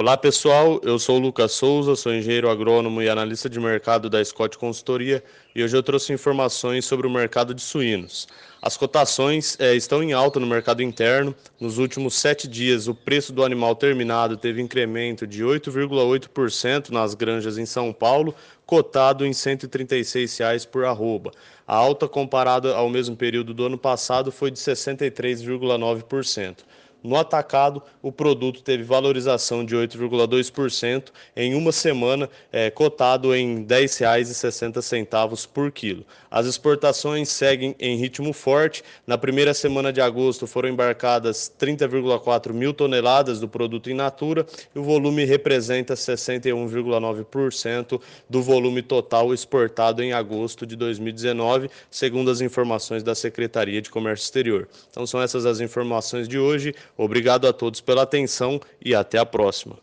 Olá pessoal, eu sou o Lucas Souza, sou engenheiro agrônomo e analista de mercado da Scott Consultoria e hoje eu trouxe informações sobre o mercado de suínos. As cotações é, estão em alta no mercado interno. Nos últimos sete dias, o preço do animal terminado teve incremento de 8,8% nas granjas em São Paulo, cotado em 136 reais por arroba. A alta comparada ao mesmo período do ano passado foi de 63,9%. No atacado, o produto teve valorização de 8,2% em uma semana, é, cotado em R$ 10,60 por quilo. As exportações seguem em ritmo forte. Na primeira semana de agosto foram embarcadas 30,4 mil toneladas do produto in natura e o volume representa 61,9% do volume total exportado em agosto de 2019, segundo as informações da Secretaria de Comércio Exterior. Então são essas as informações de hoje. Obrigado a todos pela atenção e até a próxima.